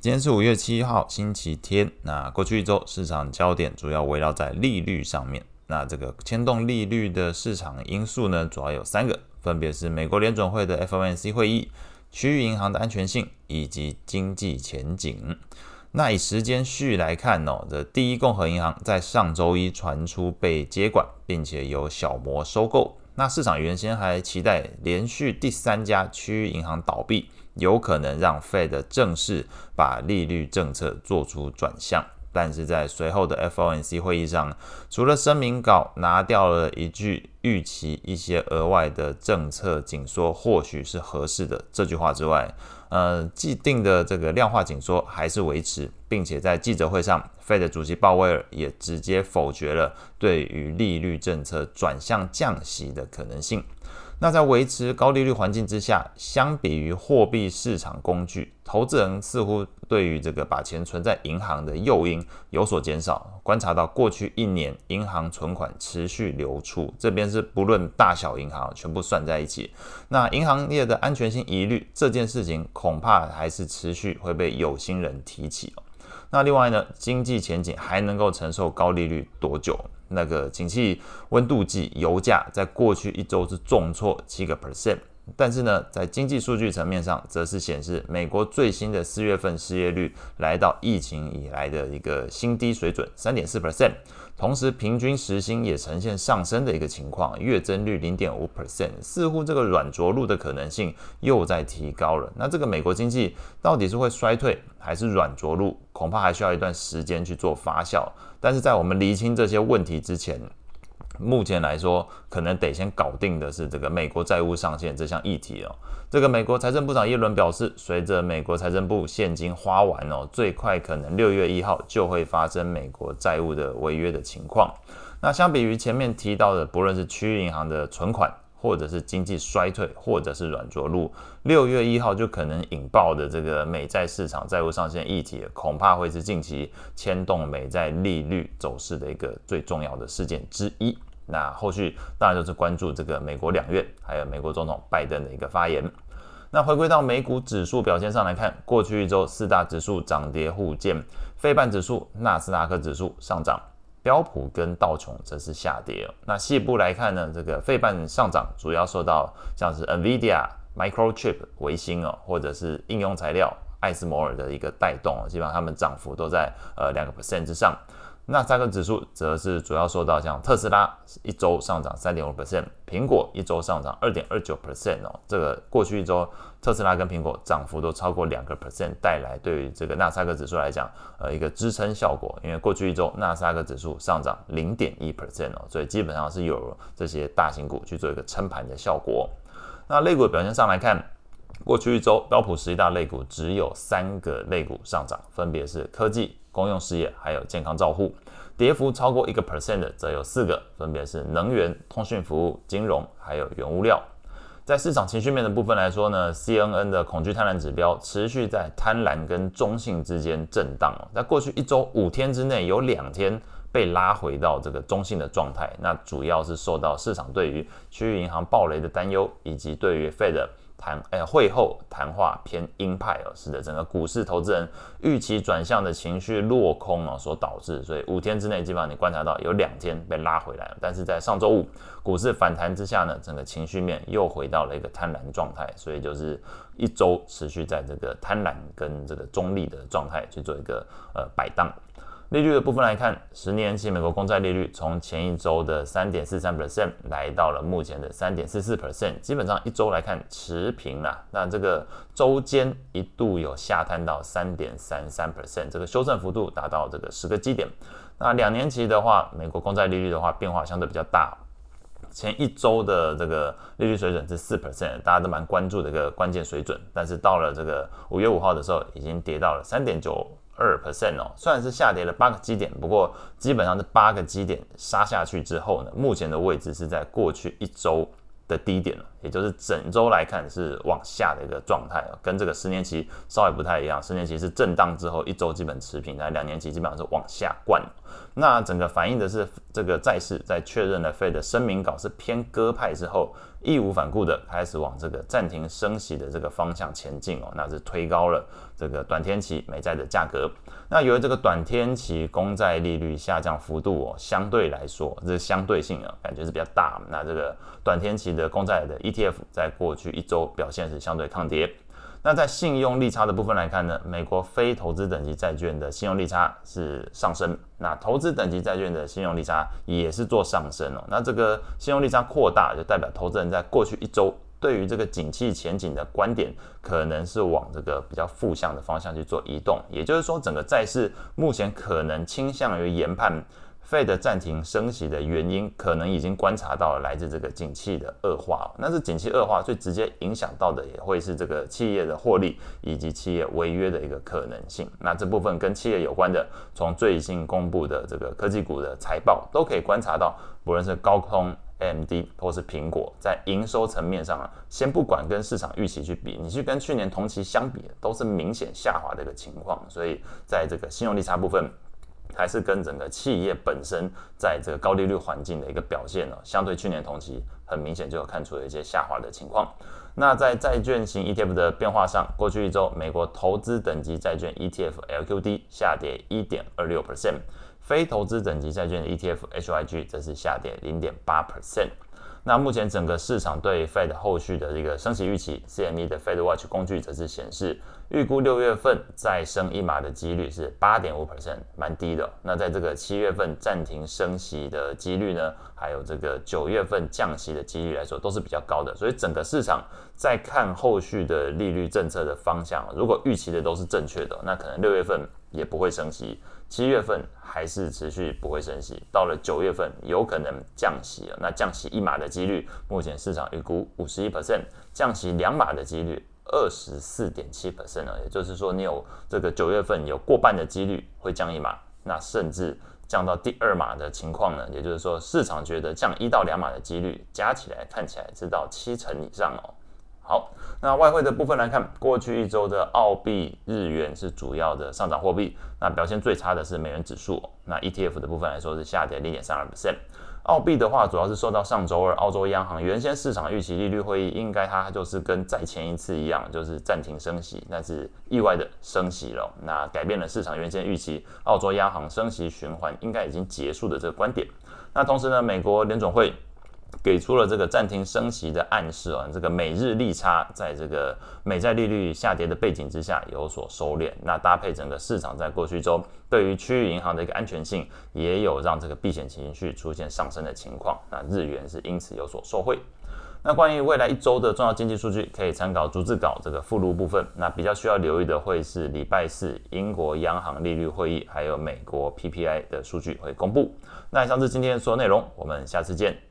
今天是五月七号，星期天。那过去一周市场焦点主要围绕在利率上面。那这个牵动利率的市场因素呢，主要有三个，分别是美国联准会的 FOMC 会议、区域银行的安全性以及经济前景。那以时间序来看哦，这第一共和银行在上周一传出被接管，并且由小摩收购。那市场原先还期待连续第三家区域银行倒闭。有可能让 Fed 正式把利率政策做出转向，但是在随后的 FOMC 会议上，除了声明稿拿掉了一句预期一些额外的政策紧缩或许是合适的这句话之外，呃，既定的这个量化紧缩还是维持，并且在记者会上，Fed 主席鲍威尔也直接否决了对于利率政策转向降息的可能性。那在维持高利率环境之下，相比于货币市场工具，投资人似乎对于这个把钱存在银行的诱因有所减少。观察到过去一年，银行存款持续流出，这边是不论大小银行全部算在一起。那银行业的安全性疑虑这件事情，恐怕还是持续会被有心人提起。那另外呢，经济前景还能够承受高利率多久？那个景气温度计，油价在过去一周是重挫七个 percent，但是呢，在经济数据层面上，则是显示美国最新的四月份失业率来到疫情以来的一个新低水准，三点四 percent。同时，平均时薪也呈现上升的一个情况，月增率零点五 percent，似乎这个软着陆的可能性又在提高了。那这个美国经济到底是会衰退还是软着陆，恐怕还需要一段时间去做发酵。但是在我们厘清这些问题之前，目前来说，可能得先搞定的是这个美国债务上限这项议题哦。这个美国财政部长耶伦表示，随着美国财政部现金花完哦，最快可能六月一号就会发生美国债务的违约的情况。那相比于前面提到的，不论是区域银行的存款，或者是经济衰退，或者是软着陆，六月一号就可能引爆的这个美债市场债务上限议题，恐怕会是近期牵动美债利率走势的一个最重要的事件之一。那后续当然就是关注这个美国两院，还有美国总统拜登的一个发言。那回归到美股指数表现上来看，过去一周四大指数涨跌互见，费半指数、纳斯达克指数上涨，标普跟道琼则是下跌。那细部来看呢，这个费半上涨主要受到像是 NVIDIA、Microchip、微星哦，或者是应用材料艾斯摩尔的一个带动，基本上它们涨幅都在呃两个 percent 之上。纳斯达克指数则是主要受到像特斯拉一周上涨三点五 percent，苹果一周上涨二点二九 percent 哦，这个过去一周特斯拉跟苹果涨幅都超过两个 percent，带来对于这个纳斯达克指数来讲，呃一个支撑效果。因为过去一周纳斯达克指数上涨零点一 percent 哦，所以基本上是有这些大型股去做一个撑盘的效果。那类股的表现上来看，过去一周标普十一大类股只有三个类股上涨，分别是科技。公用事业还有健康照护，跌幅超过一个 percent 的则有四个，分别是能源、通讯服务、金融还有原物料。在市场情绪面的部分来说呢，CNN 的恐惧贪婪指标持续在贪婪跟中性之间震荡。在过去一周五天之内，有两天被拉回到这个中性的状态，那主要是受到市场对于区域银行暴雷的担忧，以及对于 Fed 谈诶，会后谈话偏鹰派哦，使得整个股市投资人预期转向的情绪落空哦，所导致，所以五天之内基本上你观察到有两天被拉回来了，但是在上周五股市反弹之下呢，整个情绪面又回到了一个贪婪状态，所以就是一周持续在这个贪婪跟这个中立的状态去做一个呃摆荡。利率的部分来看，十年期美国公债利率从前一周的三点四三 percent 来到了目前的三点四四 percent，基本上一周来看持平了。那这个周间一度有下探到三点三三 percent，这个修正幅度达到这个十个基点。那两年期的话，美国公债利率的话变化相对比较大，前一周的这个利率水准是四 percent，大家都蛮关注的一个关键水准，但是到了这个五月五号的时候，已经跌到了三点九。二 percent 哦，虽然是下跌了八个基点，不过基本上这八个基点杀下去之后呢，目前的位置是在过去一周的低点了，也就是整周来看是往下的一个状态哦，跟这个十年期稍微不太一样，十年期是震荡之后一周基本持平，但两年期基本上是往下灌。那整个反映的是这个债市在确认了 Fed 的声明稿是偏鸽派之后，义无反顾的开始往这个暂停升息的这个方向前进哦，那是推高了这个短天期美债的价格。那由于这个短天期公债利率下降幅度哦，相对来说，这个相对性啊，感觉是比较大。那这个短天期的公债的 ETF 在过去一周表现是相对抗跌。那在信用利差的部分来看呢，美国非投资等级债券的信用利差是上升，那投资等级债券的信用利差也是做上升哦。那这个信用利差扩大，就代表投资人在过去一周对于这个景气前景的观点，可能是往这个比较负向的方向去做移动。也就是说，整个债市目前可能倾向于研判。费的暂停升息的原因，可能已经观察到了来自这个景气的恶化。那是景气恶化最直接影响到的，也会是这个企业的获利以及企业违约的一个可能性。那这部分跟企业有关的，从最新公布的这个科技股的财报都可以观察到，不论是高通、AMD 或是苹果，在营收层面上啊，先不管跟市场预期去比，你去跟去年同期相比，都是明显下滑的一个情况。所以在这个信用利差部分。还是跟整个企业本身在这个高利率环境的一个表现呢，相对去年同期很明显就有看出了一些下滑的情况。那在债券型 ETF 的变化上，过去一周美国投资等级债券 ETF LQD 下跌一点二六 percent，非投资等级债券 ETF HYG 则是下跌零点八 percent。那目前整个市场对 Fed 后续的这个升息预期，CME 的 Fed Watch 工具则是显示，预估六月份再升一码的几率是八点五 percent，蛮低的。那在这个七月份暂停升息的几率呢，还有这个九月份降息的几率来说，都是比较高的。所以整个市场在看后续的利率政策的方向，如果预期的都是正确的，那可能六月份也不会升息。七月份还是持续不会升息，到了九月份有可能降息了。那降息一码的几率，目前市场预估五十一 percent，降息两码的几率二十四点七 percent。也就是说，你有这个九月份有过半的几率会降一码，那甚至降到第二码的情况呢？也就是说，市场觉得降一到两码的几率加起来看起来是到七成以上哦。好，那外汇的部分来看，过去一周的澳币、日元是主要的上涨货币。那表现最差的是美元指数。那 ETF 的部分来说是下跌零点三二 percent。澳币的话，主要是受到上周二澳洲央行原先市场预期利率会议，应该它就是跟在前一次一样，就是暂停升息，但是意外的升息了。那改变了市场原先预期，澳洲央行升息循环应该已经结束的这个观点。那同时呢，美国联准会。给出了这个暂停升息的暗示啊，这个美日利差在这个美债利率下跌的背景之下有所收敛，那搭配整个市场在过去一周对于区域银行的一个安全性，也有让这个避险情绪出现上升的情况，那日元是因此有所受惠。那关于未来一周的重要经济数据，可以参考逐字稿这个附录部分。那比较需要留意的会是礼拜四英国央行利率会议，还有美国 PPI 的数据会公布。那以上是今天所有内容，我们下次见。